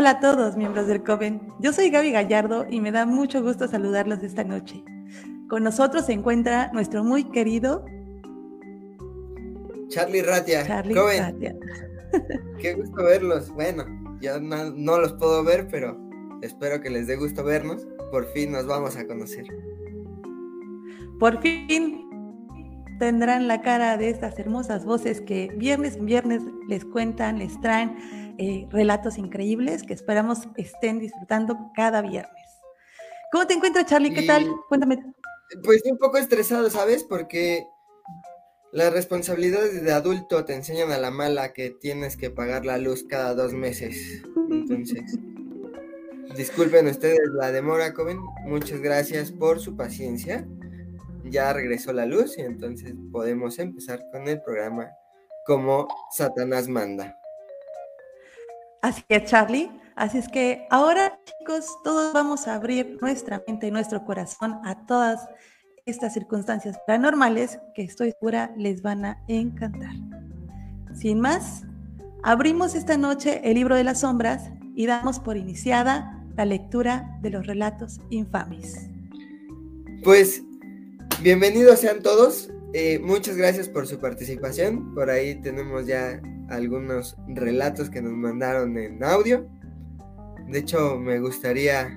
Hola a todos, miembros del COVEN. Yo soy Gaby Gallardo y me da mucho gusto saludarlos esta noche. Con nosotros se encuentra nuestro muy querido Charlie Ratia. Charlie Ratia. Qué gusto verlos. Bueno, ya no, los puedo ver, pero espero que les dé gusto vernos. Por fin nos vamos a conocer. Por fin tendrán la cara de estas hermosas voces que viernes en viernes les cuentan, les traen eh, relatos increíbles que esperamos estén disfrutando cada viernes. ¿Cómo te encuentras, Charlie? ¿Qué tal? Cuéntame. Pues un poco estresado, ¿sabes? Porque las responsabilidades de adulto te enseñan a la mala que tienes que pagar la luz cada dos meses. Entonces, disculpen ustedes la demora, joven. Muchas gracias por su paciencia. Ya regresó la luz y entonces podemos empezar con el programa como Satanás manda. Así que Charlie. Así es que ahora, chicos, todos vamos a abrir nuestra mente y nuestro corazón a todas estas circunstancias paranormales que estoy segura les van a encantar. Sin más, abrimos esta noche el libro de las sombras y damos por iniciada la lectura de los relatos infames. Pues bienvenidos sean todos. Eh, muchas gracias por su participación. Por ahí tenemos ya algunos relatos que nos mandaron en audio. De hecho, me gustaría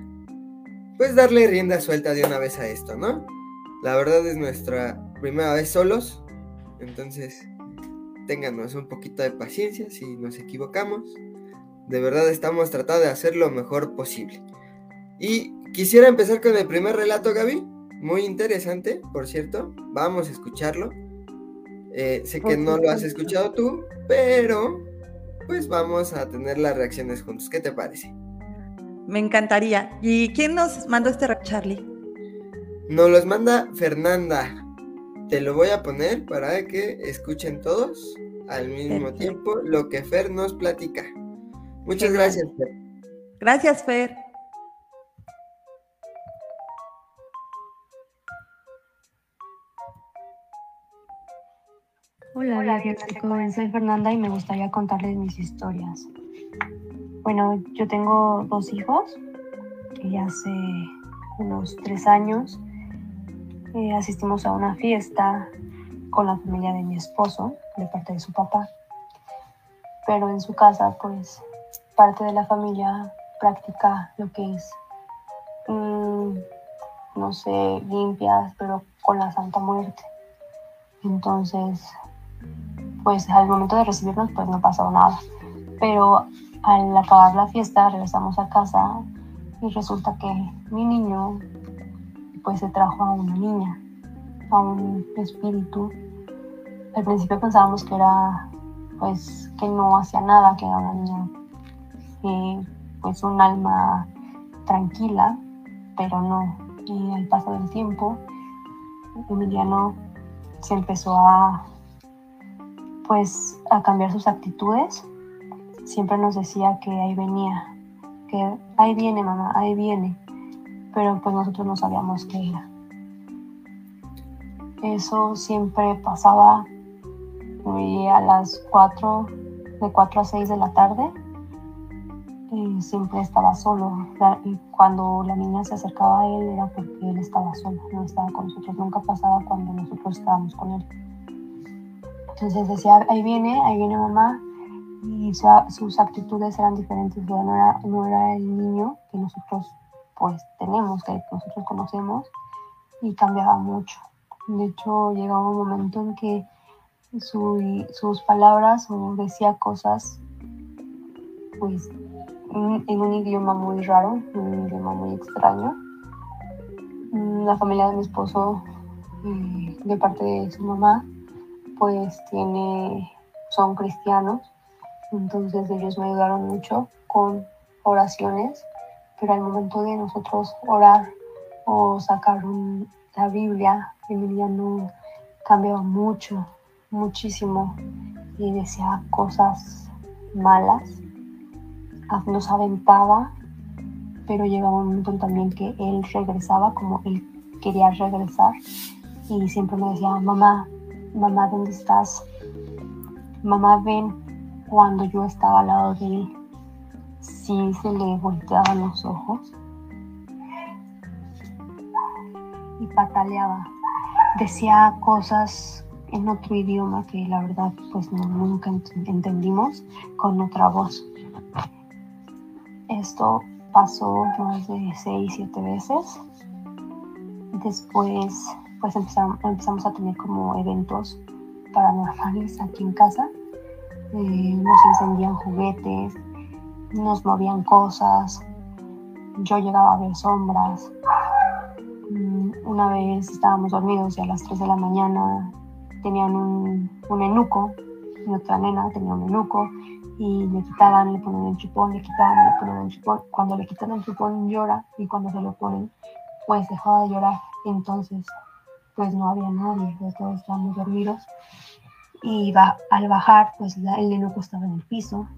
pues darle rienda suelta de una vez a esto, ¿no? La verdad es nuestra primera vez solos, entonces ténganos un poquito de paciencia si nos equivocamos. De verdad estamos tratando de hacer lo mejor posible. Y quisiera empezar con el primer relato, Gaby. Muy interesante, por cierto. Vamos a escucharlo. Eh, sé que no lo has escuchado tú, pero pues vamos a tener las reacciones juntos. ¿Qué te parece? Me encantaría. ¿Y quién nos mandó este rap, Charlie? Nos los manda Fernanda. Te lo voy a poner para que escuchen todos al mismo tiempo lo que Fer nos platica. Muchas gracias, Fer. Gracias, Fer. Hola, Hola chicos. Soy Fernanda y me gustaría contarles mis historias. Bueno, yo tengo dos hijos y hace unos tres años eh, asistimos a una fiesta con la familia de mi esposo, de parte de su papá. Pero en su casa, pues, parte de la familia practica lo que es, mm, no sé, limpias, pero con la Santa Muerte. Entonces, pues al momento de recibirnos pues no pasó nada. Pero al acabar la fiesta regresamos a casa y resulta que mi niño pues se trajo a una niña, a un espíritu. Al principio pensábamos que era pues que no hacía nada, que era una niña eh, pues un alma tranquila, pero no. Y al paso del tiempo, Emiliano se empezó a pues a cambiar sus actitudes. Siempre nos decía que ahí venía, que ahí viene mamá, ahí viene, pero pues nosotros no sabíamos qué era. Eso siempre pasaba a las 4, de 4 a 6 de la tarde. Y siempre estaba solo. Y cuando la niña se acercaba a él era porque él estaba solo, no estaba con nosotros. Nunca pasaba cuando nosotros estábamos con él. Entonces decía, ahí viene, ahí viene mamá, y sus actitudes eran diferentes, no era, no era el niño que nosotros pues tenemos, que nosotros conocemos, y cambiaba mucho. De hecho, llegaba un momento en que sus palabras o decía cosas pues en un idioma muy raro, un idioma muy extraño. La familia de mi esposo, eh, de parte de su mamá, pues tiene, son cristianos, entonces ellos me ayudaron mucho con oraciones, pero al momento de nosotros orar o sacar la Biblia, Emiliano cambiaba mucho, muchísimo y decía cosas malas, nos aventaba, pero llegaba un momento también que él regresaba como él quería regresar y siempre me decía, mamá, mamá, ¿dónde estás? Mamá, ven cuando yo estaba al lado de él. sí se le volteaban los ojos y pataleaba. Decía cosas en otro idioma que la verdad pues nunca entendimos con otra voz. Esto pasó más de seis, siete veces. Después pues empezamos, empezamos a tener como eventos paranormales aquí en casa. Eh, nos encendían juguetes, nos movían cosas, yo llegaba a ver sombras. Mm, una vez estábamos dormidos y a las 3 de la mañana tenían un, un enuco, otra nena tenía un enuco y le quitaban, le ponían el chupón, le quitaban, le ponían el chupón. Cuando le quitan el chupón llora y cuando se lo ponen pues dejaba de llorar. Entonces pues no había nadie, todos estábamos dormidos. Y al bajar pues el enuco estaba en el piso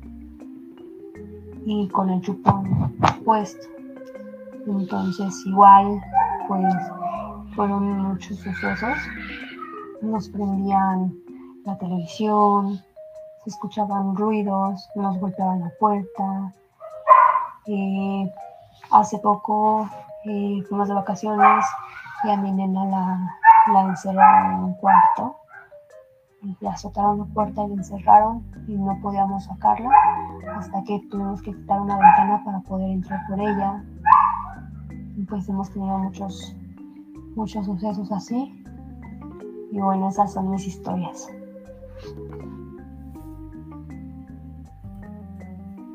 y con el chupón puesto. Entonces igual pues fueron muchos sucesos. Nos prendían la televisión, se escuchaban ruidos, nos golpeaban la puerta. Eh, hace poco eh, fuimos de vacaciones y a mi nena la, la encerraron en un cuarto le azotaron la puerta y la encerraron y no podíamos sacarla hasta que tuvimos que quitar una ventana para poder entrar por ella. Y pues hemos tenido muchos, muchos sucesos así. Y bueno, esas son mis historias.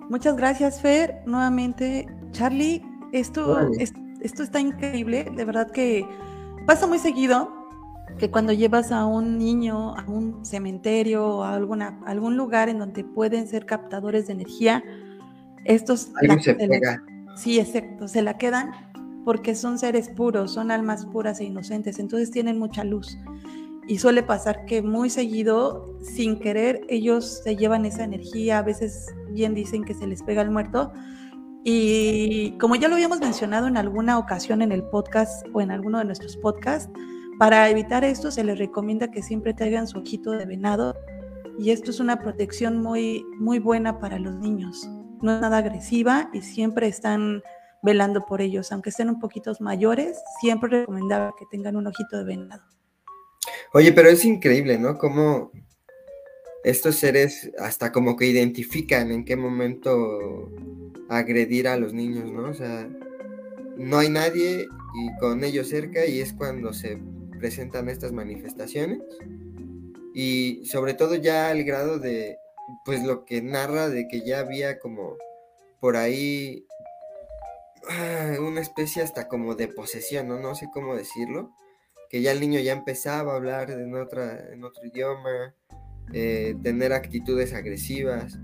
Muchas gracias, Fer. Nuevamente, Charlie, esto, esto está increíble. De verdad que pasa muy seguido que cuando llevas a un niño a un cementerio o a, alguna, algún lugar en donde pueden ser captadores de energía, estos... se sí, exacto, se la quedan porque son seres puros, son almas puras e inocentes, entonces tienen mucha luz. Y suele pasar que muy seguido, sin querer, ellos se llevan esa energía, a veces bien dicen que se les pega el muerto. Y como ya lo habíamos mencionado en alguna ocasión en el podcast o en alguno de nuestros podcasts, para evitar esto se les recomienda que siempre traigan su ojito de venado y esto es una protección muy, muy buena para los niños. No es nada agresiva y siempre están velando por ellos, aunque estén un poquito mayores, siempre recomendaba que tengan un ojito de venado. Oye, pero es increíble, ¿no? Cómo estos seres hasta como que identifican en qué momento agredir a los niños, ¿no? O sea, no hay nadie y con ellos cerca y es cuando se presentan estas manifestaciones y sobre todo ya al grado de pues lo que narra de que ya había como por ahí ah, una especie hasta como de posesión, ¿no? No sé cómo decirlo, que ya el niño ya empezaba a hablar en, otra, en otro idioma, eh, tener actitudes agresivas,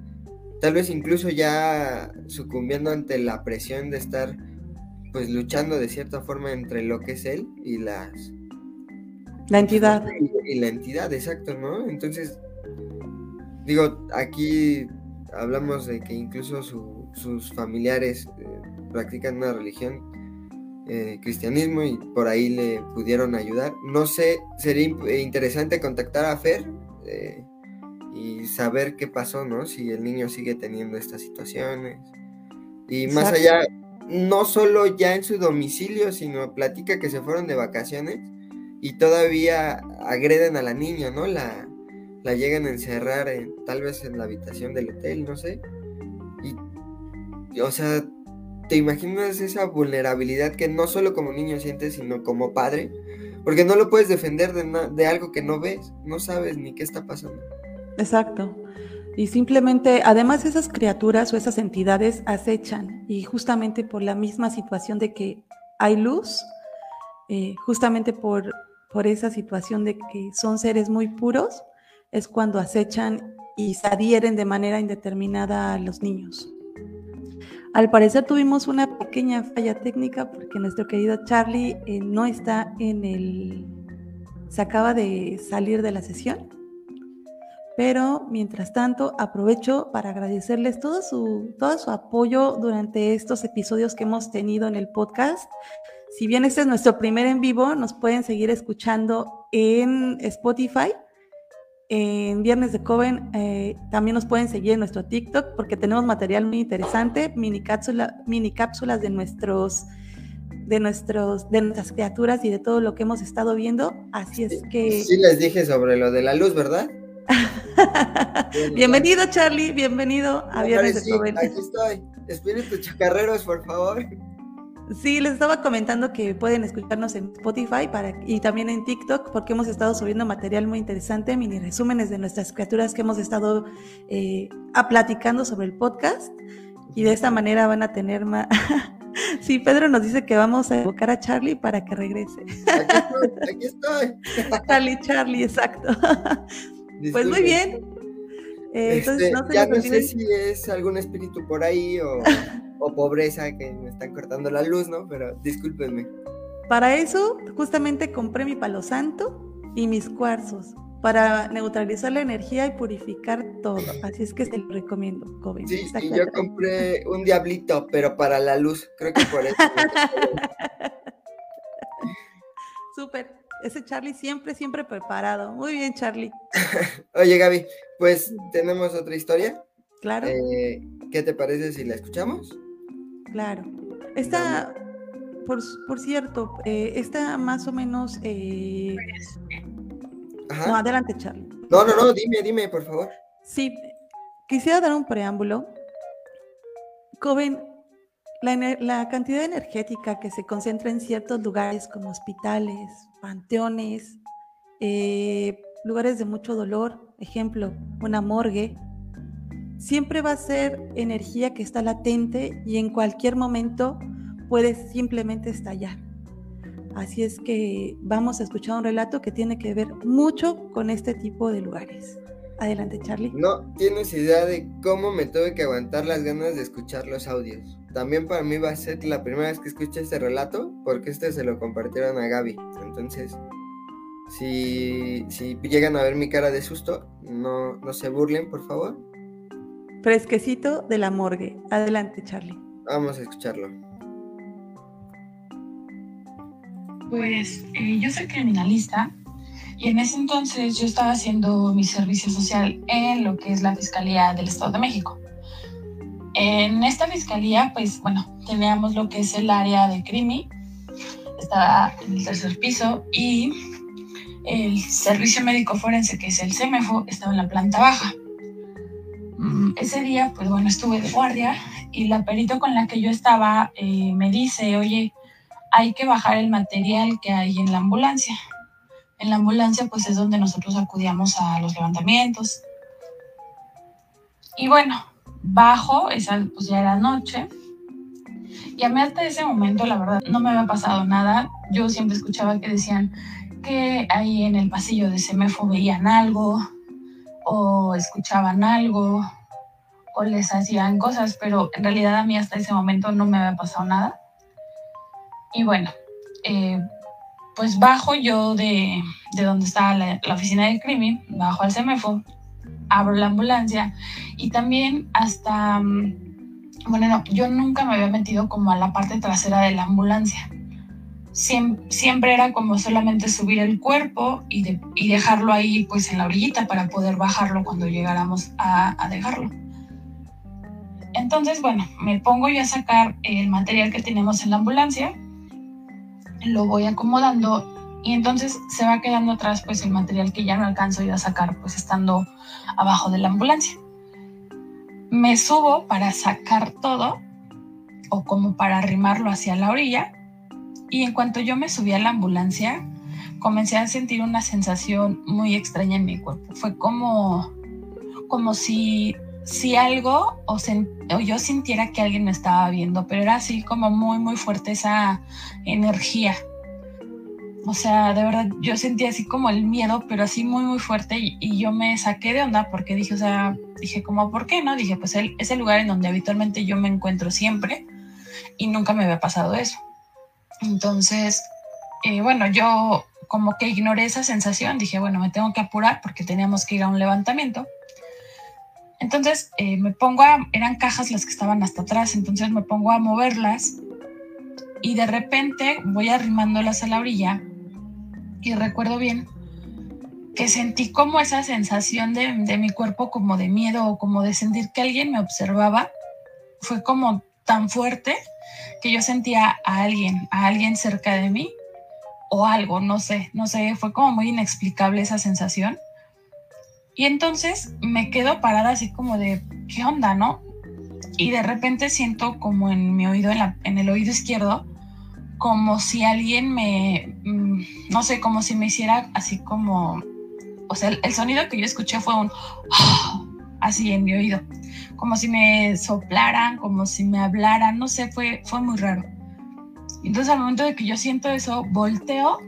tal vez incluso ya sucumbiendo ante la presión de estar pues luchando de cierta forma entre lo que es él y las la entidad. Y, la entidad, exacto, ¿no? Entonces, digo, aquí hablamos de que incluso sus familiares eh, practican una religión, eh, cristianismo, y por ahí le pudieron ayudar. No sé, sería eh, interesante contactar a Fer y saber qué pasó, ¿no? Si el niño sigue teniendo estas situaciones. Y más allá, no solo ya en su domicilio, sino platica que se fueron de vacaciones y todavía agreden a la niña, ¿no? La, la llegan a encerrar en, tal vez en la habitación del hotel, no sé. Y, o sea, ¿te imaginas esa vulnerabilidad que no solo como niño sientes, sino como padre? Porque no lo puedes defender de, de algo que no ves, no sabes ni qué está pasando. Exacto. Y simplemente, además esas criaturas o esas entidades acechan y justamente por la misma situación de que hay luz, eh, justamente por por esa situación de que son seres muy puros, es cuando acechan y se adhieren de manera indeterminada a los niños. Al parecer tuvimos una pequeña falla técnica porque nuestro querido Charlie eh, no está en el... se acaba de salir de la sesión. Pero mientras tanto aprovecho para agradecerles todo su, todo su apoyo durante estos episodios que hemos tenido en el podcast. Si bien este es nuestro primer en vivo, nos pueden seguir escuchando en Spotify en Viernes de Coven eh, también nos pueden seguir en nuestro TikTok porque tenemos material muy interesante, mini, cápsula, mini cápsulas de nuestros de nuestros de nuestras criaturas y de todo lo que hemos estado viendo. Así es que Sí les dije sobre lo de la luz, ¿verdad? bienvenido Charlie, bienvenido a Viernes de Coven. Aquí estoy. Espíritus chacarreros, por favor. Sí, les estaba comentando que pueden escucharnos en Spotify para, y también en TikTok porque hemos estado subiendo material muy interesante, mini resúmenes de nuestras criaturas que hemos estado eh, platicando sobre el podcast y de esta manera van a tener más... sí, Pedro nos dice que vamos a evocar a Charlie para que regrese. Aquí estoy, aquí estoy. Charlie, Charlie, exacto. pues muy bien. Eh, entonces, este, no ya no sé si es algún espíritu por ahí o... o pobreza que me están cortando la luz, ¿no? Pero discúlpenme. Para eso, justamente compré mi palo santo y mis cuarzos para neutralizar la energía y purificar todo. Así es que se lo recomiendo, joven. Sí, y yo compré un diablito, pero para la luz. Creo que por eso. Súper. Ese Charlie siempre, siempre preparado. Muy bien, Charlie. Oye, Gaby, pues tenemos otra historia. Claro. Eh, ¿Qué te parece si la escuchamos? Claro. Esta, por, por cierto, eh, esta más o menos... Eh... No, adelante, Charlie. No, no, no, dime, dime, por favor. Sí, quisiera dar un preámbulo. Joven, la, la, cantidad energética que se concentra en ciertos lugares como hospitales, panteones, eh, lugares de mucho dolor, ejemplo, una morgue, siempre va a ser energía que está latente y en cualquier momento puede simplemente estallar. Así es que vamos a escuchar un relato que tiene que ver mucho con este tipo de lugares. Adelante, Charlie. No tienes idea de cómo me tuve que aguantar las ganas de escuchar los audios. También para mí va a ser la primera vez que escuché este relato, porque este se lo compartieron a Gaby. Entonces, si, si llegan a ver mi cara de susto, no, no se burlen, por favor fresquecito de la morgue. Adelante, Charlie. Vamos a escucharlo. Pues eh, yo soy criminalista y en ese entonces yo estaba haciendo mi servicio social en lo que es la Fiscalía del Estado de México. En esta fiscalía, pues bueno, teníamos lo que es el área de crimi, estaba en el tercer piso y el servicio médico forense, que es el CEMEFO, estaba en la planta baja. Mm, ese día, pues bueno, estuve de guardia y la perito con la que yo estaba eh, me dice, oye, hay que bajar el material que hay en la ambulancia. En la ambulancia, pues es donde nosotros acudíamos a los levantamientos. Y bueno, bajo, esa pues ya era noche. Y a mí hasta ese momento, la verdad, no me había pasado nada. Yo siempre escuchaba que decían que ahí en el pasillo de Semefo veían algo, o escuchaban algo o les hacían cosas, pero en realidad a mí hasta ese momento no me había pasado nada. Y bueno, eh, pues bajo yo de, de donde estaba la, oficina del crimen, bajo al CEMEFO, abro la ambulancia y también hasta, mm, bueno, no, yo nunca me había metido como a la parte trasera de la ambulancia siempre, era como solamente subir el cuerpo y, dejarlo ahí pues en la orillita para poder bajarlo cuando llegáramos a, dejarlo. Entonces, bueno, me pongo yo a sacar el material que tenemos en la ambulancia, lo voy acomodando y entonces se va quedando atrás pues el material que ya no alcanzo yo a sacar pues estando abajo de la ambulancia. Me subo para sacar todo o como para arrimarlo hacia la orilla y en cuanto yo me subí a la ambulancia, comencé a sentir una sensación muy extraña en mi cuerpo. Fue como, como si, si algo o, yo sintiera que alguien me estaba viendo, pero era así como muy, muy fuerte esa energía. O sea, de verdad, yo sentí así como el miedo, pero así muy, muy fuerte y, y yo me saqué de onda porque dije, o sea, dije como, ¿por qué no? Dije, pues el, es el lugar en donde habitualmente yo me encuentro siempre y nunca me había pasado eso. Entonces, eh, bueno, yo como que ignoré esa sensación, dije, bueno, me tengo que apurar porque teníamos que ir a un levantamiento. Entonces eh, me pongo a, eran cajas las que estaban hasta atrás, entonces me pongo a moverlas y de repente voy arrimándolas a la orilla y recuerdo bien que sentí como esa sensación de, de mi cuerpo como de miedo o como de sentir que alguien me observaba. Fue como tan fuerte que yo sentía a alguien, a alguien cerca de mí o algo, no sé, no sé, fue como muy inexplicable esa sensación. Y entonces me quedo parada así como de, ¿qué onda, no? Y de repente siento como en mi oído, en, el oído izquierdo, como si alguien me, mm, no sé, como si me hiciera así como, o sea, el, sonido que yo escuché fue un, así en mi oído, como si me soplaran, como si me hablaran, no sé, fue, fue muy raro. Entonces al momento de que yo siento eso, volteo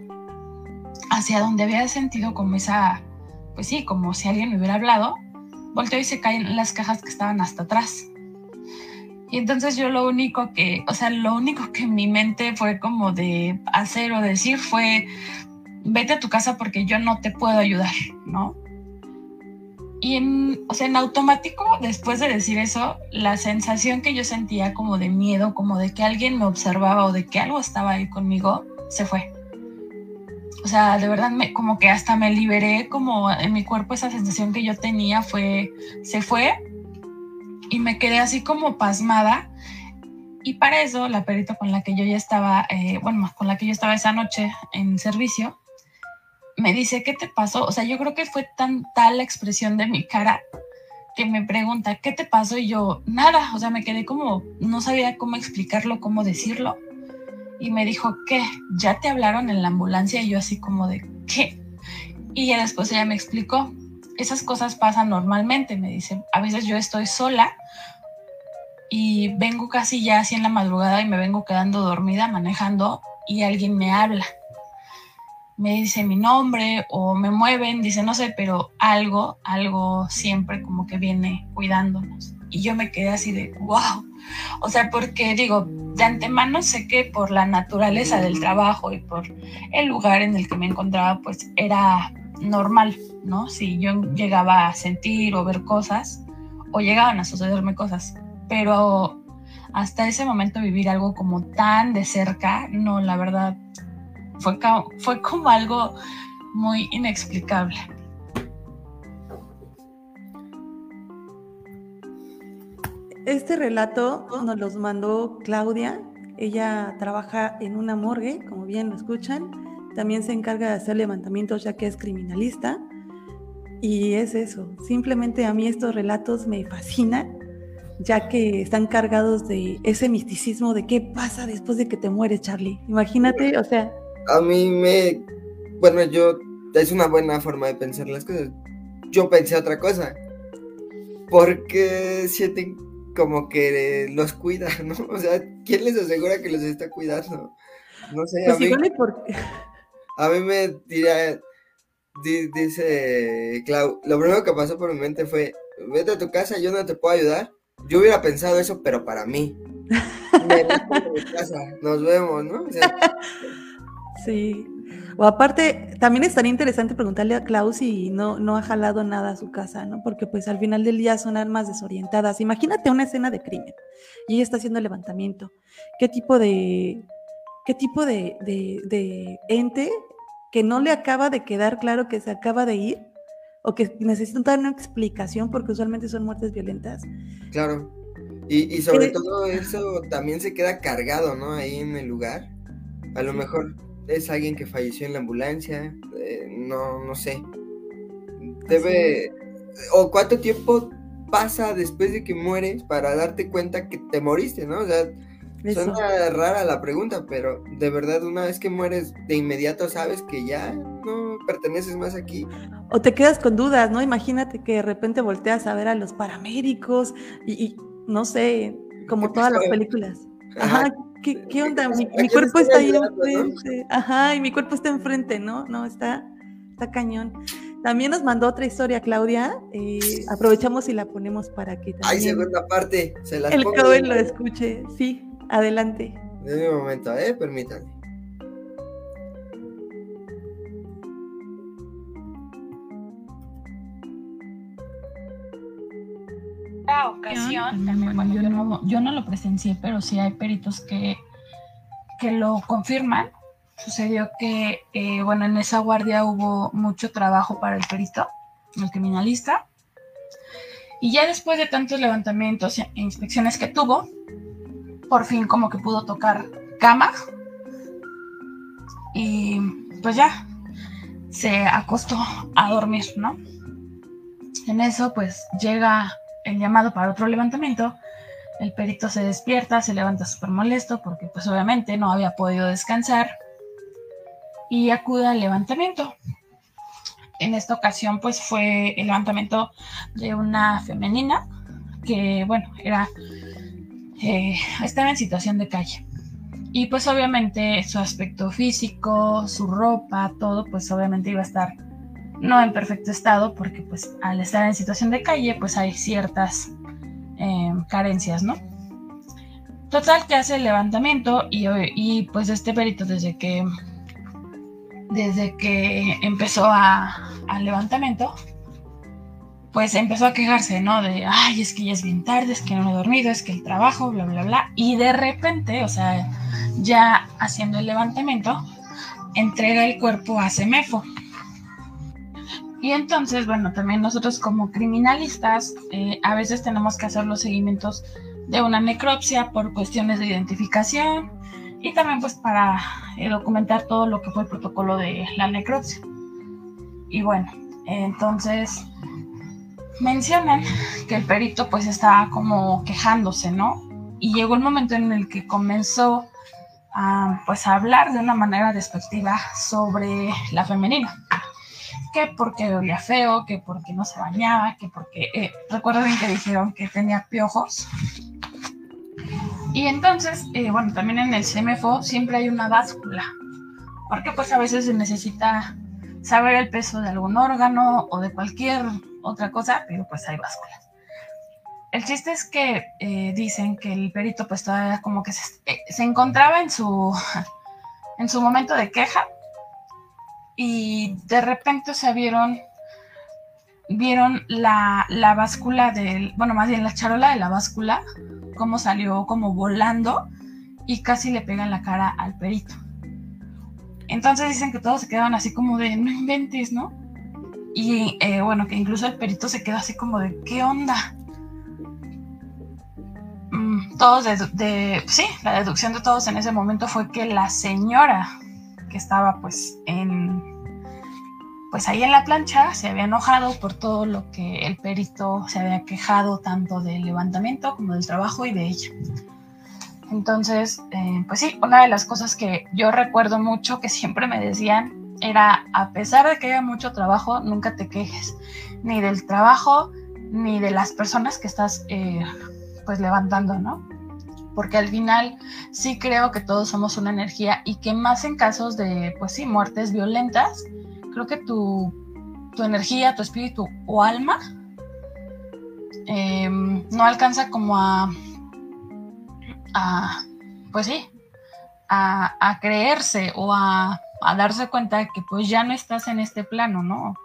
hacia donde había sentido como esa pues sí, como si alguien me hubiera hablado, volteo y se caen las cajas que estaban hasta atrás. Y entonces yo lo único que, o sea, lo único que en mi mente fue como de hacer o decir fue, vete a tu casa porque yo no te puedo ayudar, ¿no? Y en, o sea, en automático, después de decir eso, la sensación que yo sentía como de miedo, como de que alguien me observaba o de que algo estaba ahí conmigo, se fue o sea, de verdad como que hasta me liberé como en mi cuerpo esa sensación que yo tenía fue, se fue y me quedé así como pasmada. Y para eso la perito con la que yo ya estaba, eh, bueno, con la que yo estaba esa noche en servicio, me dice, ¿qué te pasó? O sea, yo creo que fue tan tal la expresión de mi cara que me pregunta, ¿qué te pasó? Y yo, nada, o sea, me quedé como, no sabía cómo explicarlo, cómo decirlo y me dijo, ¿qué? ¿Ya te hablaron en la ambulancia? Y yo así como de, ¿qué? Y ya después ella me explicó, esas cosas pasan normalmente, me dice, a veces yo estoy sola y vengo casi ya así en la madrugada y me vengo quedando dormida manejando y alguien me habla. Me dice mi nombre o me mueven, dice, no sé, pero algo, algo siempre como que viene cuidándonos. Y yo me quedé así de, wow. O sea, porque digo, de antemano sé que por la naturaleza del trabajo y por el lugar en el que me encontraba, pues era normal, ¿no? Si yo llegaba a sentir o ver cosas, o llegaban a sucederme cosas, pero hasta ese momento vivir algo como tan de cerca, no, la verdad, fue, fue como algo muy inexplicable. Este relato nos los mandó Claudia. Ella trabaja en una morgue, como bien lo escuchan. También se encarga de hacer levantamientos ya que es criminalista. Y es eso. Simplemente a mí estos relatos me fascinan, ya que están cargados de ese misticismo de qué pasa después de que te mueres, Charlie. Imagínate, o sea. A mí me. Bueno, yo. Es una buena forma de pensar las cosas. Yo pensé otra cosa. Porque sienten como que los cuida, ¿no? O sea, ¿quién les asegura que los está cuidando? No sé, pues a, mí, a mí me diría, dice Clau, lo primero que pasó por mi mente fue, vete a tu casa, yo no te puedo ayudar. Yo hubiera pensado eso, pero para mí. nos vemos, ¿no? sí. O aparte, también estaría interesante preguntarle a Klaus si no, no ha jalado nada a su casa, ¿no? Porque pues al final del día son armas desorientadas. Imagínate una escena de crimen y ella está haciendo levantamiento. ¿Qué tipo de, qué tipo de, de, ente que no le acaba de quedar claro que se acaba de ir o que necesita dar una explicación porque usualmente son muertes violentas? Claro. Y, y sobre todo eso también se queda cargado, ¿no? Ahí en el lugar. A lo mejor es alguien que falleció en la ambulancia, eh, no, no sé. Debe, o cuánto tiempo pasa después de que mueres para darte cuenta que te moriste, ¿no? O sea, suena rara la pregunta, pero de verdad una vez que mueres de inmediato sabes que ya no perteneces más aquí. O te quedas con dudas, ¿no? Imagínate que de repente volteas a ver a los paramédicos y, no sé, como todas las películas. Ajá, ¿Qué, onda? Mi, cuerpo está ahí enfrente. Ajá, y mi cuerpo está enfrente, ¿no? No, está, está cañón. También nos mandó otra historia, Claudia. Eh, aprovechamos y la ponemos para que también. Hay segunda parte. Se el joven lo escuche. Sí, adelante. De un momento, ¿eh? Permítanme. Ocasión, yo, no, lo presencié, pero sí hay peritos que, que lo confirman. sucedió que, eh, bueno, en esa guardia hubo mucho trabajo para el perito, el criminalista. Y ya después de tantos levantamientos e inspecciones que tuvo, por fin como que pudo tocar cama. Y pues ya, se acostó a dormir, ¿no? En eso pues llega el llamado para otro levantamiento. El perito se despierta, se levanta súper molesto porque pues obviamente no había podido descansar y acude al levantamiento. En esta ocasión pues fue el levantamiento de una femenina que bueno, era eh, estaba en situación de calle. Y pues obviamente su aspecto físico, su ropa, todo, pues obviamente iba a estar no en perfecto estado porque pues al estar en situación de calle pues hay ciertas em, carencias, ¿no? Total que hace el levantamiento y, y, pues este perito desde que desde que empezó al levantamiento pues empezó a quejarse, ¿no? De, ay, es que ya es bien tarde, es que no he dormido, es que el trabajo, bla, bla, bla. Y de repente, o sea, ya haciendo el levantamiento, entrega el cuerpo a Semefo. Y entonces, bueno, también nosotros como criminalistas eh, a veces tenemos que hacer los seguimientos de una necropsia por cuestiones de identificación y también pues para eh, documentar todo lo que fue el protocolo de la necropsia. Y bueno, entonces mencionan que el perito pues estaba como quejándose, ¿no? Y llegó el momento en el que comenzó pues, a hablar de una manera despectiva sobre la femenina. Que porque olía feo, que porque no se bañaba, que porque... Eh, recuerden que dijeron que tenía piojos. Y entonces, eh, bueno, también en el CMFO siempre hay una báscula. Porque pues a veces se necesita saber el peso de algún órgano o de cualquier otra cosa, pero pues hay básculas. El chiste es que eh, dicen que el perito pues todavía como que se, eh, se, encontraba en su, en su momento de queja y de repente se vieron, vieron la, la báscula del, bueno, más bien la charola de la báscula, como salió como volando y casi le pega en la cara al perito. Entonces dicen que todos se quedaban así como de, no inventes, ¿no? Y eh, bueno, que incluso el perito se quedó así como de, ¿qué onda? Mm, todos de, sí, la deducción de todos en ese momento fue que la señora que estaba pues en, pues ahí en la plancha se había enojado por todo lo que el perito se había quejado tanto del levantamiento como del trabajo y de ella. Entonces, eh, pues sí, una de las cosas que yo recuerdo mucho que siempre me decían era, a pesar de que haya mucho trabajo, nunca te quejes, ni del trabajo, ni de las personas que estás eh, pues levantando, ¿no? Porque al final sí creo que todos somos una energía y que más en casos de, pues sí, muertes violentas, creo que tu, tu energía, tu espíritu o alma em, no alcanza como a, a pues sí, a, a creerse o a a darse cuenta de que pues ya no estás en este plano, ¿no?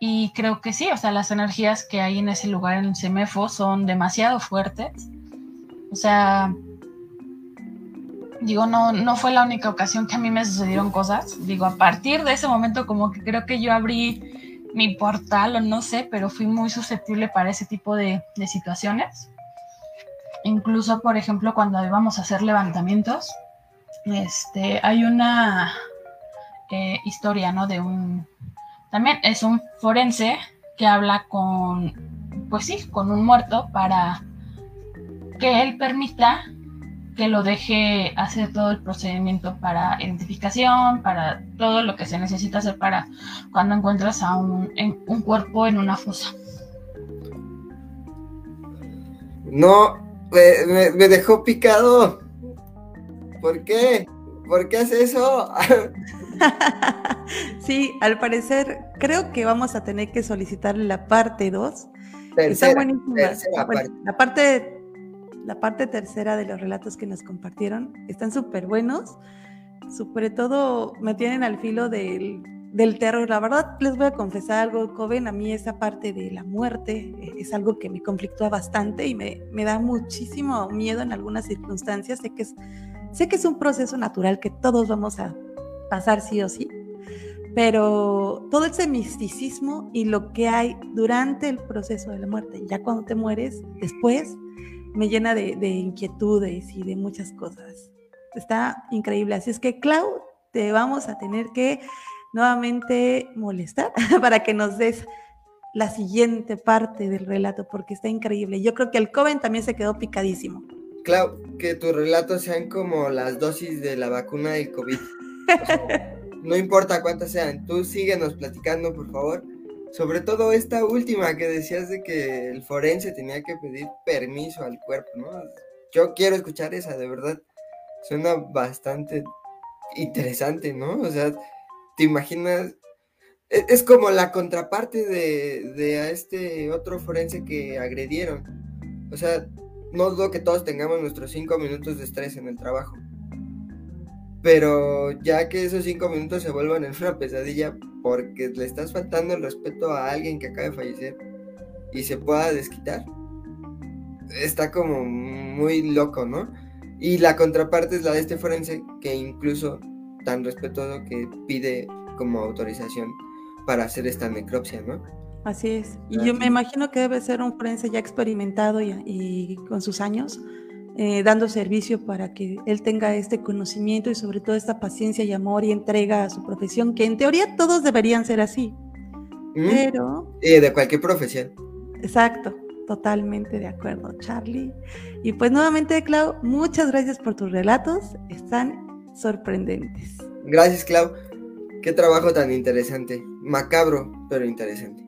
Y creo que sí, o sea, las energías que hay en ese lugar en el CEMEFO son demasiado fuertes. O sea, digo, no, no fue la única ocasión que a mí me sucedieron cosas. Digo, a partir de ese momento como que creo que yo abrí mi portal o no sé, pero fui muy susceptible para ese tipo de, de situaciones. Incluso, por ejemplo, cuando íbamos a hacer levantamientos, este, hay una eh, historia, ¿no? De un, también es un forense que habla con, pues sí, con un muerto para que él permita que lo deje hacer todo el procedimiento para identificación, para todo lo que se necesita hacer para cuando encuentras a un, un cuerpo en una fosa. No, me dejó picado. ¿Por qué? ¿Por qué hace eso? sí, al parecer creo que vamos a tener que solicitar la parte 2. Está buenísima. La parte, la parte tercera de los relatos que nos compartieron están súper buenos. Sobre todo me tienen al filo del, del terror. La verdad, les voy a confesar algo, Coven, a mí esa parte de la muerte eh, es algo que me conflictúa bastante y me, me da muchísimo miedo en algunas circunstancias. Sé que es Sé que es un proceso natural que todos vamos a pasar sí o sí, pero todo ese misticismo y lo que hay durante el proceso de la muerte, ya cuando te mueres, después, me llena de, de inquietudes y de muchas cosas. Está increíble. Así es que, Clau, te vamos a tener que nuevamente molestar para que nos des la siguiente parte del relato, porque está increíble. Yo creo que el Coven también se quedó picadísimo. Clau, que tus relatos sean como las dosis de la vacuna del COVID. no importa cuántas sean, tú síguenos platicando, por favor. Sobre todo esta última que decías de que el forense tenía que pedir permiso al cuerpo, ¿no? Yo quiero escuchar esa, de verdad. Suena bastante interesante, ¿no? O sea, te imaginas e-, es como la contraparte de, a este otro forense que agredieron. O sea, no dudo que todos tengamos nuestros cinco minutos de estrés en el trabajo. Pero ya que esos cinco minutos se vuelvan en una pesadilla porque le estás faltando el respeto a alguien que acaba de fallecer y se pueda desquitar, está como muy loco, ¿no? Y la contraparte es la de este forense que incluso tan respetuoso que pide como autorización para hacer esta necropsia, ¿no? Así es. Y yo me imagino que debe ser un forense ya experimentado y, con sus años, eh, dando servicio para que él tenga este conocimiento y sobre todo esta paciencia y amor y entrega a su profesión, que en teoría todos deberían ser así. Pero... Y de cualquier profesión. Exacto, totalmente de acuerdo, Charlie. Y pues nuevamente, Clau, muchas gracias por tus relatos, están sorprendentes. Gracias, Clau. Qué trabajo tan interesante. Macabro, pero interesante.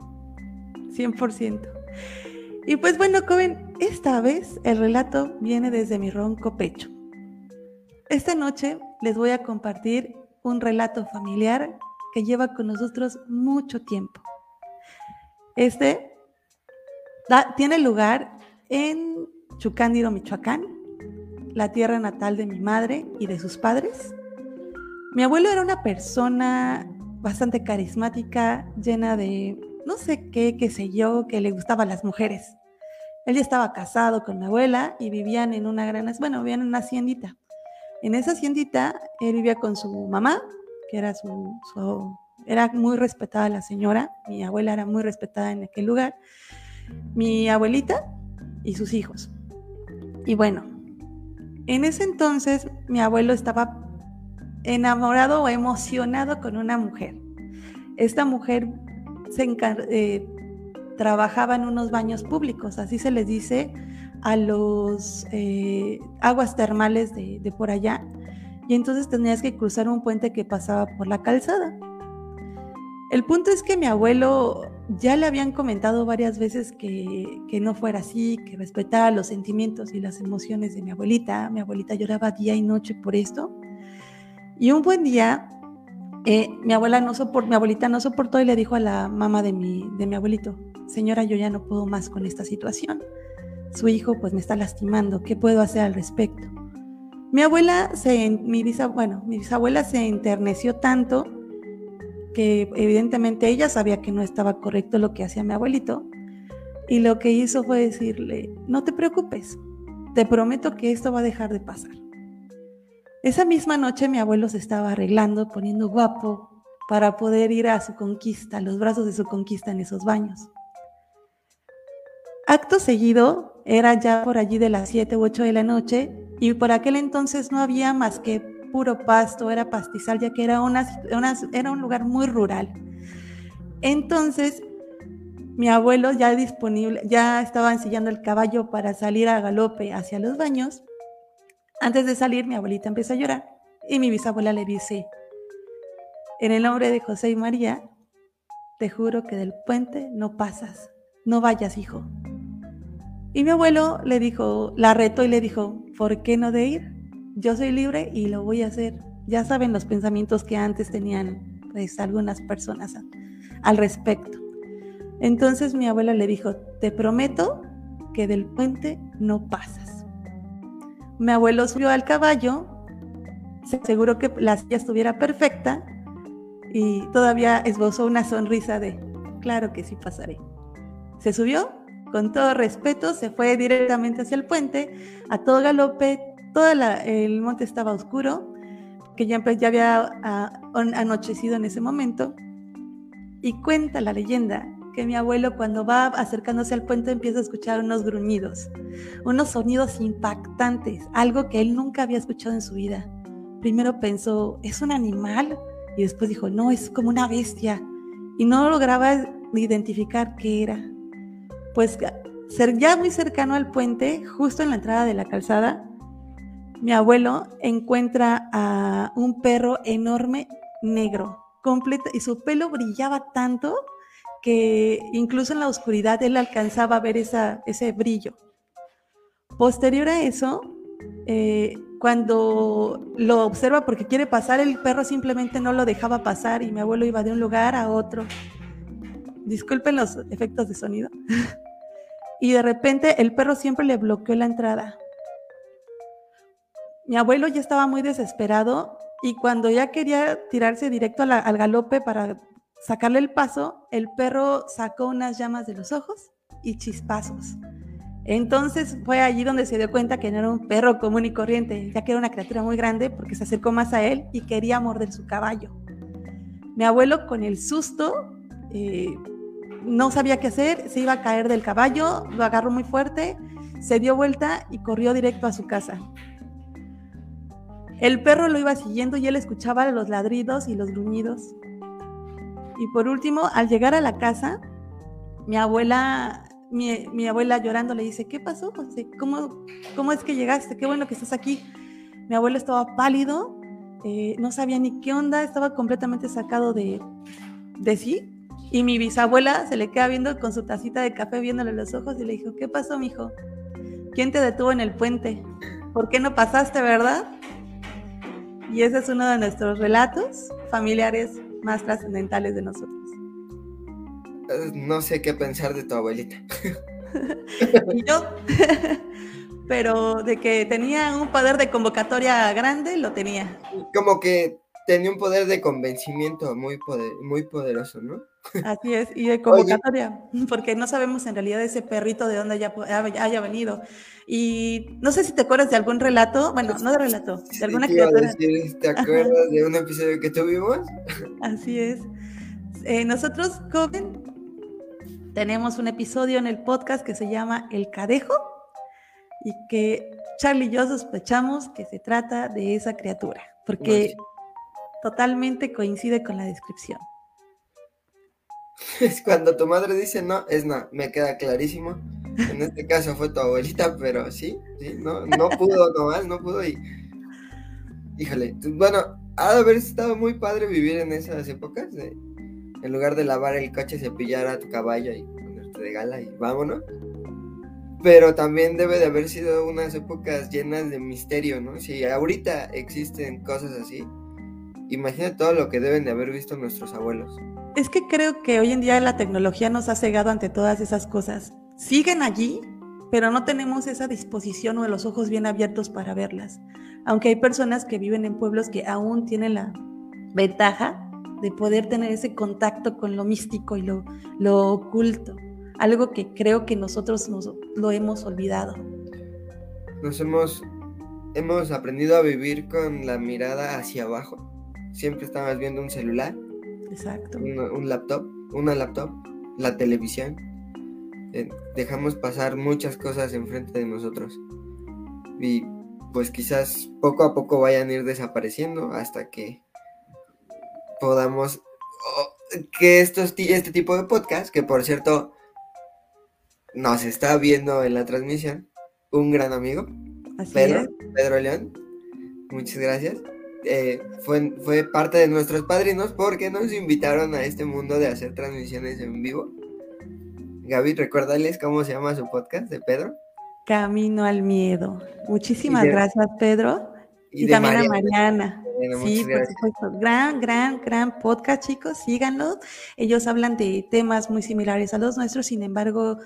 100%. Y pues bueno, Coven, esta vez el relato viene desde mi ronco pecho. Esta noche les voy a compartir un relato familiar que lleva con nosotros mucho tiempo. Este tiene lugar en Chucándido, Michoacán, la tierra natal de mi madre y de sus padres. Mi abuelo era una persona bastante carismática, llena de no sé qué, qué sé yo, que le gustaban las mujeres. Él ya estaba casado con mi abuela y vivían en una gran, bueno, vivían en una haciendita. En esa haciendita él vivía con su mamá, que era su, su, era muy respetada la señora, mi abuela era muy respetada en aquel lugar, mi abuelita y sus hijos. Y bueno, en ese entonces mi abuelo estaba enamorado o emocionado con una mujer. Esta mujer se eh, trabajaba en unos baños públicos, así se les dice a los eh, aguas termales de, de, por allá, y entonces tenías que cruzar un puente que pasaba por la calzada. El punto es que mi abuelo ya le habían comentado varias veces que, que no fuera así, que respetara los sentimientos y las emociones de mi abuelita. Mi abuelita lloraba día y noche por esto. Y un buen día, eh, mi abuela no soportó, mi abuelita no soportó y le dijo a la mamá de mi, de mi abuelito, señora, yo ya no puedo más con esta situación. Su hijo pues me está lastimando, ¿qué puedo hacer al respecto? Mi abuela se, mi bueno, mi bisabuela se enterneció tanto que evidentemente ella sabía que no estaba correcto lo que hacía mi abuelito y lo que hizo fue decirle, no te preocupes, te prometo que esto va a dejar de pasar. Esa misma noche mi abuelo se estaba arreglando, poniendo guapo para poder ir a su conquista, los brazos de su conquista en esos baños. Acto seguido, era ya por allí de las 7 u 8 de la noche y por aquel entonces no había más que puro pasto, era pastizal, ya que era, era un lugar muy rural. Entonces, mi abuelo ya disponible, ya estaba ensillando el caballo para salir a galope hacia los baños antes de salir, mi abuelita empieza a llorar y mi bisabuela le dice, en el nombre de José y María, te juro que del puente no pasas, no vayas, hijo. Y mi abuelo le dijo, la retó y le dijo, ¿por qué no de ir? Yo soy libre y lo voy a hacer. Ya saben los pensamientos que antes tenían pues, algunas personas al respecto. Entonces mi abuelo le dijo, te prometo que del puente no pasas. Mi abuelo subió al caballo, se aseguró que la silla estuviera perfecta y todavía esbozó una sonrisa de, claro que sí pasaré. Se subió, con todo respeto, se fue directamente hacia el puente, a todo galope, todo el monte estaba oscuro, que ya, ya había ah, anochecido en ese momento. Y cuenta la leyenda que mi abuelo cuando va acercándose al puente empieza a escuchar unos gruñidos, unos sonidos impactantes, algo que él nunca había escuchado en su vida. Primero pensó, ¿es un animal? Y después dijo, no, es como una bestia. Y no lograba identificar qué era. Pues ya muy cercano al puente, justo en la entrada de la calzada, mi abuelo encuentra a un perro enorme negro, completo, y su pelo brillaba tanto que incluso en la oscuridad él alcanzaba a ver ese brillo. Posterior a eso, eh, cuando lo observa porque quiere pasar, el perro simplemente no lo dejaba pasar y mi abuelo iba de un lugar a otro. Disculpen los efectos de sonido. y de repente el perro siempre le bloqueó la entrada. Mi abuelo ya estaba muy desesperado y cuando ya quería tirarse directo al galope para sacarle el paso, el perro sacó unas llamas de los ojos y chispazos. Entonces fue allí donde se dio cuenta que no era un perro común y corriente, ya que era una criatura muy grande porque se acercó más a él y quería morder su caballo. Mi abuelo con el susto eh, no sabía qué hacer, se iba a caer del caballo, lo agarró muy fuerte, se dio vuelta y corrió directo a su casa. El perro lo iba siguiendo y él escuchaba los ladridos y los gruñidos. Y por último, al llegar a la casa, mi abuela, mi, abuela llorando le dice, ¿qué pasó? ¿Cómo, ¿Cómo es que llegaste? Qué bueno que estás aquí. Mi abuelo estaba pálido, eh, no sabía ni qué onda, estaba completamente sacado de, de sí. Y mi bisabuela se le queda viendo con su tacita de café viéndole los ojos y le dijo, ¿qué pasó, mijo? ¿Quién te detuvo en el puente? ¿Por qué no pasaste, verdad? Y ese es uno de nuestros relatos familiares más trascendentales de nosotros. Eh, no sé qué pensar de tu abuelita. y yo, pero de que tenía un poder de convocatoria grande, lo tenía. Como que tenía un poder de convencimiento muy, muy poderoso, ¿no? Así es, y de convocatoria, porque no sabemos en realidad ese perrito de dónde haya, haya, venido. Y no sé si te acuerdas de algún relato, bueno, no de relato, de alguna criatura. ¿Te acuerdas de un episodio que tuvimos? Así es. Eh, nosotros, Coven, tenemos un episodio en el podcast que se llama El Cadejo y que Charlie y yo sospechamos que se trata de esa criatura, porque totalmente coincide con la descripción. Es cuando tu madre dice no, es no, me queda clarísimo. En este caso fue tu abuelita, pero sí, sí, no, no pudo nomás, no pudo y. Híjole, bueno, ha de haber estado muy padre vivir en esas épocas. en lugar de lavar el coche, cepillar a tu caballo y ponerte de gala y vámonos. Pero también debe de haber sido unas épocas llenas de misterio, ¿no? Si ahorita existen cosas así, imagina todo lo que deben de haber visto nuestros abuelos. Es que creo que hoy en día la tecnología nos ha cegado ante todas esas cosas. Siguen allí, pero no tenemos esa disposición o los ojos bien abiertos para verlas. Aunque hay personas que viven en pueblos que aún tienen la ventaja de poder tener ese contacto con lo místico y lo, lo oculto. Algo que creo que nosotros nos, lo hemos olvidado. Nos hemos, hemos aprendido a vivir con la mirada hacia abajo. Siempre estamos viendo un celular Exacto. Un, laptop, una laptop, la televisión. Eh, dejamos pasar muchas cosas enfrente de nosotros. Y pues quizás poco a poco vayan a ir desapareciendo hasta que podamos que estos, este tipo de podcast, que por cierto nos está viendo en la transmisión, un gran amigo, Pedro, Pedro León, muchas gracias. Eh, fue, fue parte de nuestros padrinos porque nos invitaron a este mundo de hacer transmisiones en vivo. Gaby, recuérdales cómo se llama su podcast de Pedro. Camino al miedo. Muchísimas gracias, Pedro. Y, también a Mariana. sí, por supuesto. Gran, gran, gran podcast, chicos. Síganlos. Ellos hablan de temas muy similares a los nuestros, sin embargo,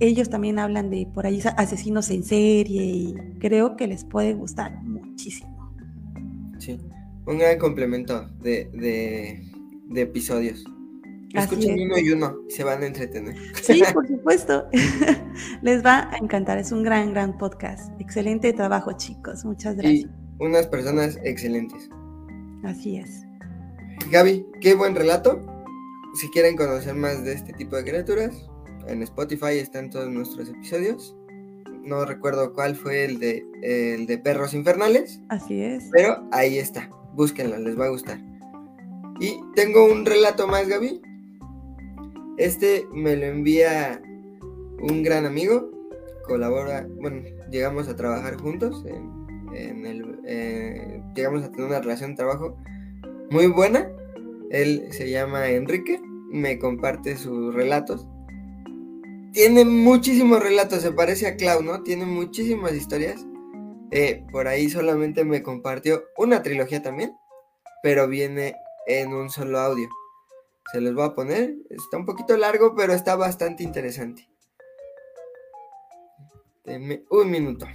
ellos también hablan de por ahí asesinos en serie y creo que les puede gustar muchísimo. Sí, un gran complemento de, episodios. Escuchen uno y uno y se van a entretener. Sí, por supuesto. Les va a encantar. Es un gran, gran podcast. Excelente trabajo, chicos. Muchas gracias. unas personas excelentes. Así es. Gaby, qué buen relato. Si quieren conocer más de este tipo de criaturas, en Spotify están todos nuestros episodios. No recuerdo cuál fue el de, el de Perros Infernales. Así es. Pero ahí está. Búsquenla, les va a gustar. Y tengo un relato más, Gaby. Este me lo envía un gran amigo. Colabora, bueno, llegamos a trabajar juntos. En, el, eh, llegamos a tener una relación de trabajo muy buena. Él se llama Enrique. Me comparte sus relatos tiene muchísimos relatos, se parece a Clau, ¿no? Tiene muchísimas historias. Eh, por ahí solamente me compartió una trilogía también, pero viene en un solo audio. Se los voy a poner, está un poquito largo, pero está bastante interesante. Denme un minuto.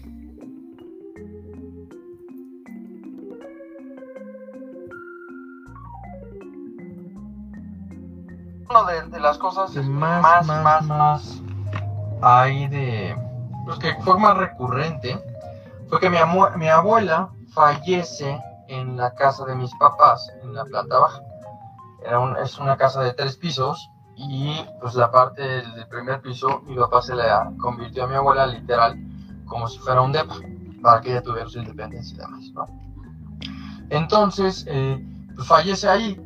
Una de, las cosas más, más, más hay de, pues que fue más recurrente, fue que mi, abuela fallece en la casa de mis papás, en la planta baja. Era es una casa de tres pisos y pues la parte del, primer piso mi papá se la convirtió a mi abuela literal como si fuera un depa para que ella tuviera su independencia y demás. Entonces, eh, pues fallece ahí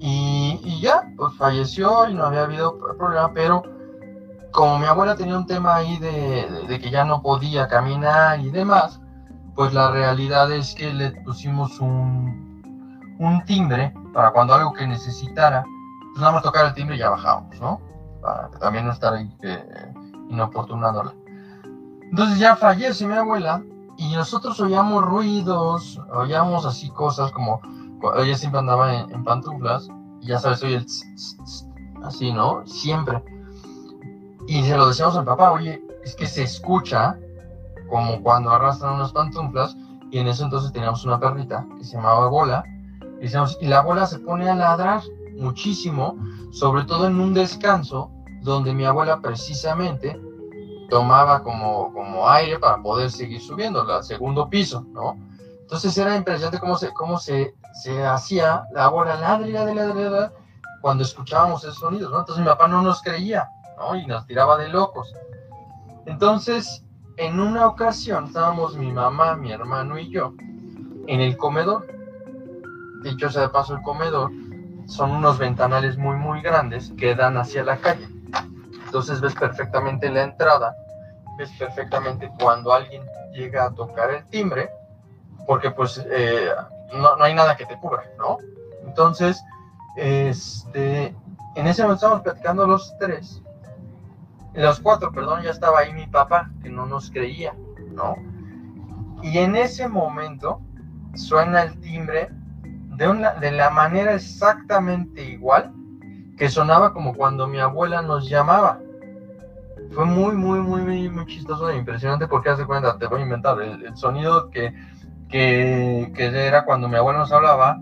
y, y, ya, pues falleció y no había habido problema, pero como mi abuela tenía un tema ahí de, que ya no podía caminar y demás, pues la realidad es que le pusimos un, un timbre para cuando algo que necesitara, pues nada más tocar el timbre y ya bajábamos, ¿no? Para también no estar ahí eh, inoportunándola. Entonces ya fallece mi abuela y nosotros oíamos ruidos, oíamos así cosas como, ella siempre andaba en, pantuflas y ya sabes, oye el así, ¿no? Siempre. Y se lo decíamos al papá, oye, es que se escucha como cuando arrastran unas pantuflas. Y en ese entonces teníamos una perrita que se llamaba Bola. Y, decíamos, y la bola se pone a ladrar muchísimo, sobre todo en un descanso donde mi abuela precisamente tomaba como, como aire para poder seguir subiendo al segundo piso, ¿no? Entonces era impresionante cómo se, cómo se, se hacía la bola ladri, ladri, ladri, cuando escuchábamos esos sonidos, ¿no? Entonces mi papá no nos creía y nos tiraba de locos. Entonces, en una ocasión estábamos mi mamá, mi hermano y yo en el comedor. Dicho sea de paso, el comedor son unos ventanales muy, muy grandes que dan hacia la calle. Entonces ves perfectamente la entrada, ves perfectamente cuando alguien llega a tocar el timbre, porque pues eh, no, no, hay nada que te cubra, ¿no? Entonces, este, en ese momento estamos platicando los tres los cuatro, perdón, ya estaba ahí mi papá, que no nos creía, ¿no? Y en ese momento suena el timbre de, una, de la manera exactamente igual que sonaba como cuando mi abuela nos llamaba. Fue muy, muy, muy, muy, muy chistoso e impresionante porque hace cuenta, te voy a inventar, el, sonido que, que, que, era cuando mi abuela nos hablaba,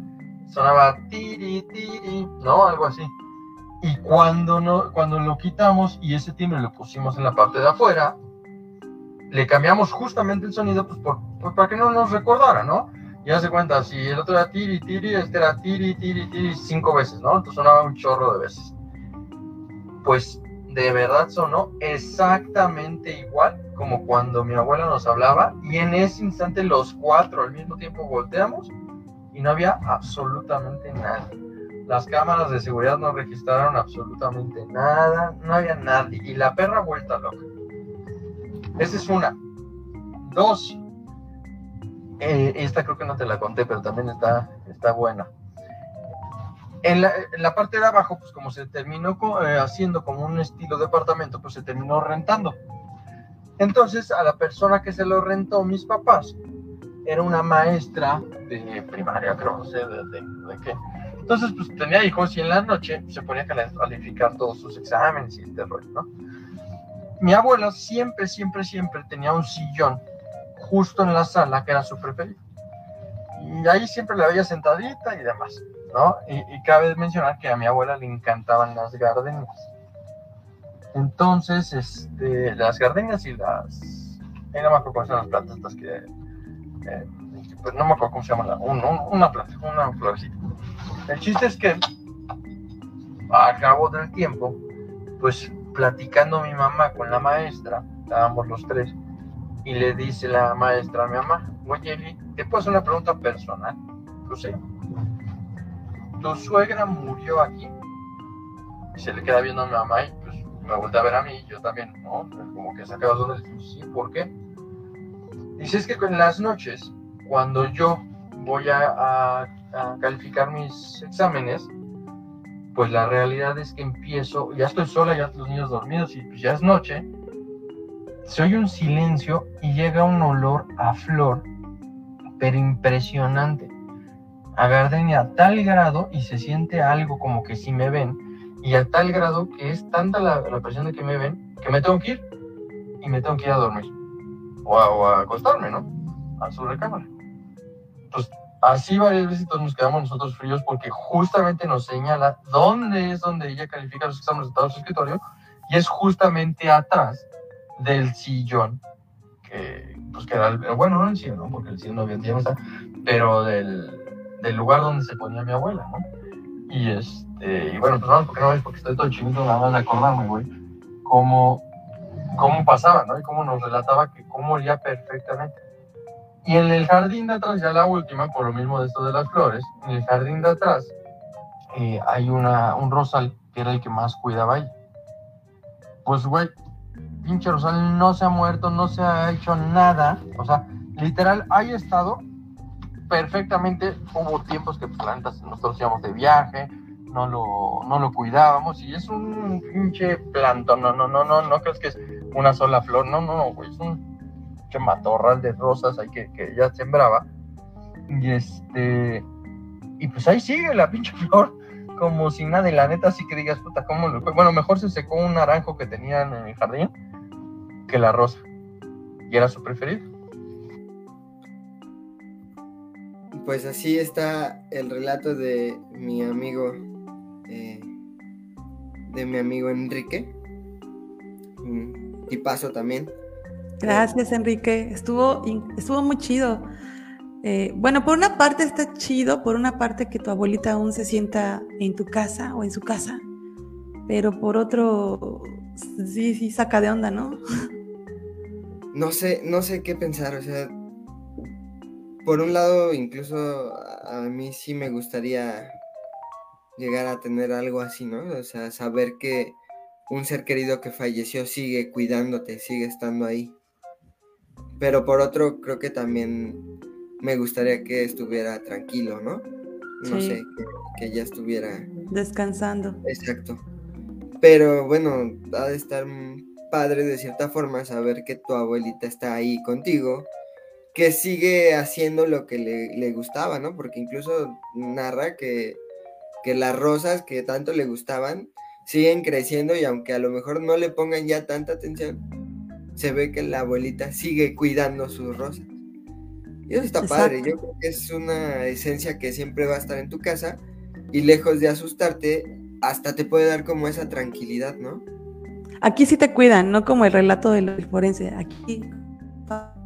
sonaba tiri, tiri, ¿no? Algo así. Y cuando, no, cuando lo quitamos y ese timbre lo pusimos en la parte de afuera, le cambiamos justamente el sonido pues, pues para que no nos recordara, ¿no? Ya se cuenta, si el otro era tiri, tiri, este era tiri, tiri, tiri, cinco veces, ¿no? Entonces sonaba un chorro de veces. Pues de verdad sonó exactamente igual como cuando mi abuela nos hablaba y en ese instante los cuatro al mismo tiempo volteamos y no había absolutamente nadie. Las cámaras de seguridad no registraron absolutamente nada, no había nadie. Y la perra vuelta loca. Esa es una. Dos. Eh, esta creo que no te la conté, pero también está, está buena. En la, parte de abajo, pues como se terminó eh, haciendo como un estilo de departamento, pues se terminó rentando. Entonces, a la persona que se lo rentó, mis papás, era una maestra de primaria, creo, no sé de, de qué entonces, pues tenía hijos y en la noche se ponía a calificar todos sus exámenes y este rollo, ¿no? Mi abuela siempre, siempre, siempre tenía un sillón justo en la sala que era su preferido. Y ahí siempre la veía sentadita y demás, ¿no? Y, cabe mencionar que a mi abuela le encantaban las gardenias. Entonces, este, las gardenias y las... Ahí no me acuerdo cuáles las plantas estas que... Eh, pues no me acuerdo cómo se llama, la, una planta, una florecita. El chiste es que a cabo del tiempo, pues platicando mi mamá con la maestra, estábamos los tres, y le dice la maestra a mi mamá, oye Eli, ¿te puedo hacer una pregunta personal? Pues sí. ¿Tu suegra murió aquí? Se le queda viendo a mi mamá y pues me vuelve a ver a mí, yo también, ¿no? Como que saca los sí, ¿por qué? Dice, es que en las noches, cuando yo voy a, calificar mis exámenes, pues la realidad es que empiezo, ya estoy sola, ya los niños dormidos y pues ya es noche, se oye un silencio y llega un olor a flor, pero impresionante. A gardenia a tal grado y se siente algo como que si me ven, y a tal grado que es tanta la, presión de que me ven que me tengo que ir y me tengo que ir a dormir o a, acostarme, ¿no? A su recámara. Pues así varias veces nos quedamos nosotros fríos porque justamente nos señala dónde es donde ella califica los exámenes de todo su escritorio y es justamente atrás del sillón que pues queda el, bueno no el sillón ¿no? porque el sillón no había está pero del, del lugar donde se ponía mi abuela ¿no? y este y bueno pues no porque no ves porque estoy todo chinito nada más de acordarme güey cómo cómo pasaba ¿no? y cómo nos relataba que cómo olía perfectamente y en el jardín de atrás, ya la última, por lo mismo de esto de las flores, en el jardín de atrás eh, hay una, un rosal que era el que más cuidaba ahí. Pues, güey, pinche rosal no se ha muerto, no se ha hecho nada. O sea, literal, hay estado perfectamente. Hubo tiempos que plantas, nosotros íbamos de viaje, no lo, no lo cuidábamos y es un pinche plantón. No, no, no, no, no crees que es una sola flor. No, no, güey, es un matorral de rosas ahí que, que ella sembraba. Y este, y pues ahí sigue la pinche flor, como si nada, de la neta, así que digas, puta, ¿cómo lo Bueno, mejor se secó un naranjo que tenían en el jardín que la rosa. Y era su preferido. Pues así está el relato de mi amigo, eh, de mi amigo Enrique. Y paso también. Gracias, Enrique. Estuvo, estuvo muy chido. Eh, bueno, por una parte está chido, por una parte que tu abuelita aún se sienta en tu casa o en su casa, pero por otro, sí, sí, saca de onda, ¿no? No sé, no sé qué pensar, o sea, por un lado, incluso a mí sí me gustaría llegar a tener algo así, ¿no? O sea, saber que un ser querido que falleció sigue cuidándote, sigue estando ahí. Pero por otro, creo que también me gustaría que estuviera tranquilo, ¿no? No sé, que, ya estuviera... Descansando. Exacto. Pero bueno, ha de estar padre de cierta forma saber que tu abuelita está ahí contigo, que sigue haciendo lo que le, gustaba, ¿no? Porque incluso narra que, que las rosas que tanto le gustaban siguen creciendo y aunque a lo mejor no le pongan ya tanta atención, se ve que la abuelita sigue cuidando sus rosas. Y eso está padre, yo creo que es una esencia que siempre va a estar en tu casa y lejos de asustarte, hasta te puede dar como esa tranquilidad, ¿no? Aquí sí te cuidan, no como el relato del forense. Aquí,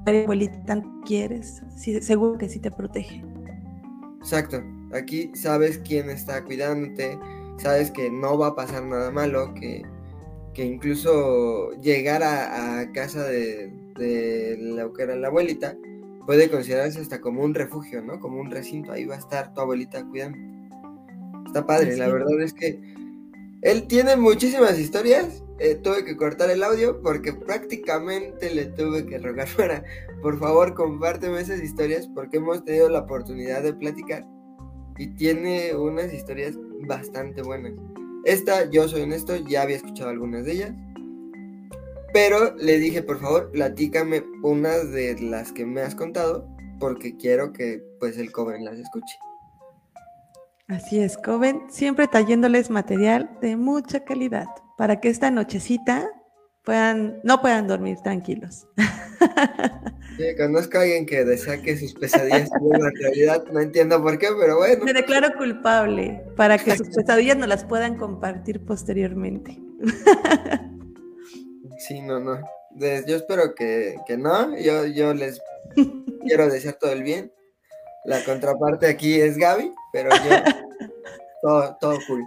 abuelita, quieres, sí, seguro que sí te protege. Exacto, aquí sabes quién está cuidándote, sabes que no va a pasar nada malo, que que incluso llegar a, casa de, la que era la abuelita puede considerarse hasta como un refugio, ¿no? Como un recinto, ahí va a estar tu abuelita cuidando. Está padre, la verdad es que él tiene muchísimas historias. Eh, tuve que cortar el audio porque prácticamente le tuve que rogar fuera. Por favor, compárteme esas historias porque hemos tenido la oportunidad de platicar y tiene unas historias bastante buenas. Esta, yo soy honesto, ya había escuchado algunas de ellas. Pero le dije, por favor, platícame unas de las que me has contado, porque quiero que pues el Coven las escuche. Así es, Coven, siempre trayéndoles material de mucha calidad para que esta nochecita puedan, no puedan dormir tranquilos. Sí, conozco a alguien que desea que sus pesadillas sean la realidad, no entiendo por qué, pero bueno. Me declaro culpable para que sus pesadillas no las puedan compartir posteriormente. Sí, no, no. Yo espero que, no, yo, yo les quiero desear todo el bien. La contraparte aquí es Gaby, pero yo todo, todo cool.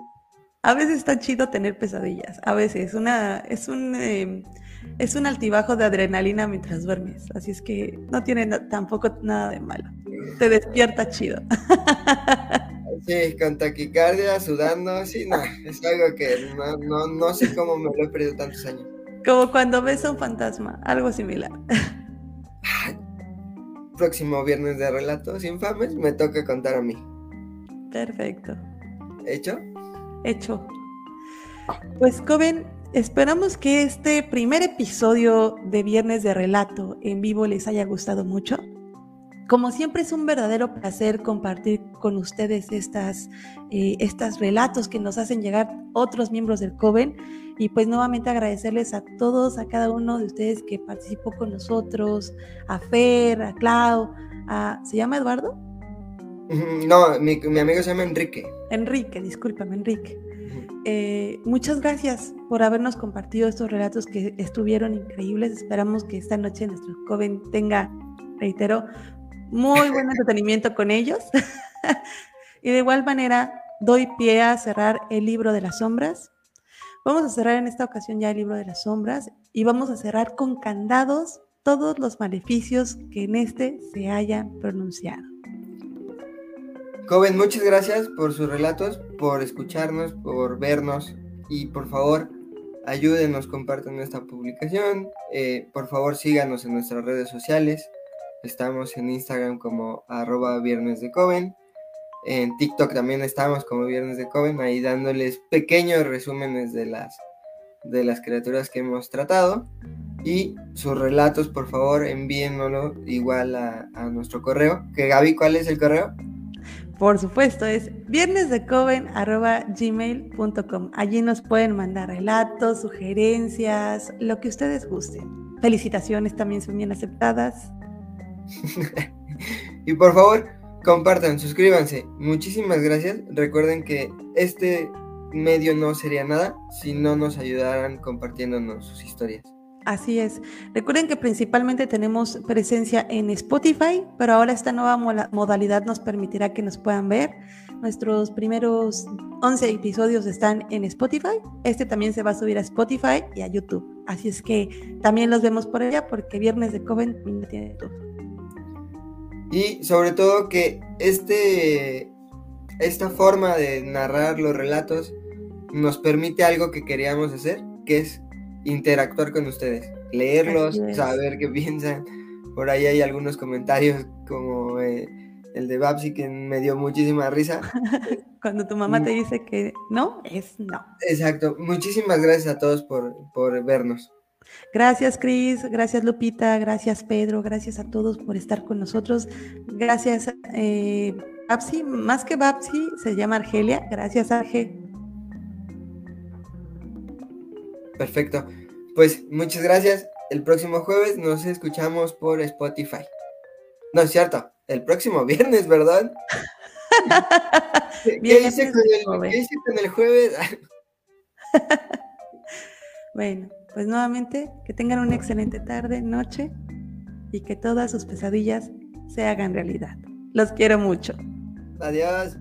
A veces está chido tener pesadillas. A veces una, es un em, es un altibajo de adrenalina mientras duermes. Así es que no tiene tampoco nada de malo. Te despierta chido. Sí, con taquicardia, sudando, sí, no, es algo que no, no sé cómo me lo he perdido tantos años. Como cuando ves a un fantasma, algo similar. Próximo viernes de relatos infames me toca contar a mí. Perfecto. ¿Hecho? Hecho. Pues, Coven, esperamos que este primer episodio de Viernes de Relato en vivo les haya gustado mucho. Como siempre es un verdadero placer compartir con ustedes estas, eh, estas relatos que nos hacen llegar otros miembros del Coven y pues nuevamente agradecerles a todos, a cada uno de ustedes que participó con nosotros, a Fer, a Clau, a... ¿Se llama Eduardo? No, mi, amigo se llama Enrique. Enrique, discúlpame, Enrique. Eh, muchas gracias por habernos compartido estos relatos que estuvieron increíbles. Esperamos que esta noche nuestro Coven tenga, reitero, muy buen entretenimiento con ellos. y de igual manera, doy pie a cerrar el libro de las sombras. Vamos a cerrar en esta ocasión ya el libro de las sombras y vamos a cerrar con candados todos los maleficios que en este se hayan pronunciado. Joven, muchas gracias por sus relatos, por escucharnos, por vernos y por favor ayúdenos, compartan esta publicación. Eh, por favor síganos en nuestras redes sociales. Estamos en Instagram como arroba viernes de Coven. En TikTok también estamos como Viernes de Coven, ahí dándoles pequeños resúmenes de las, de las criaturas que hemos tratado. Y sus relatos, por favor, envíenlo igual a, a nuestro correo. Que Gaby, ¿cuál es el correo? Por supuesto, es viernesdecoven.gmail.com. Allí nos pueden mandar relatos, sugerencias, lo que ustedes gusten. Felicitaciones también son bien aceptadas. y por favor, compartan, suscríbanse. Muchísimas gracias. Recuerden que este medio no sería nada si no nos ayudaran compartiéndonos sus historias. Así es. Recuerden que principalmente tenemos presencia en Spotify, pero ahora esta nueva modalidad nos permitirá que nos puedan ver. Nuestros primeros 11 episodios están en Spotify. Este también se va a subir a Spotify y a YouTube. Así es que también los vemos por allá porque Viernes de Coven tiene todo. Y sobre todo que este, esta forma de narrar los relatos nos permite algo que queríamos hacer, que es interactuar con ustedes, leerlos, saber qué piensan. Por ahí hay algunos comentarios como eh, el de Babsi que me dio muchísima risa. Cuando tu mamá te mm. dice que no, es no. Exacto. Muchísimas gracias a todos por, por vernos. Gracias, Cris. Gracias, Lupita. Gracias, Pedro. Gracias a todos por estar con nosotros. Gracias, eh, Babsi. Más que Babsi, se llama Argelia. Gracias, Arge. Perfecto. Pues muchas gracias. El próximo jueves nos escuchamos por Spotify. No es cierto. El próximo viernes, ¿verdad? ¿Qué, hice con el, ¿Qué hice con el jueves? bueno. Pues nuevamente, que tengan una excelente tarde, noche y que todas sus pesadillas se hagan realidad. Los quiero mucho. Adiós.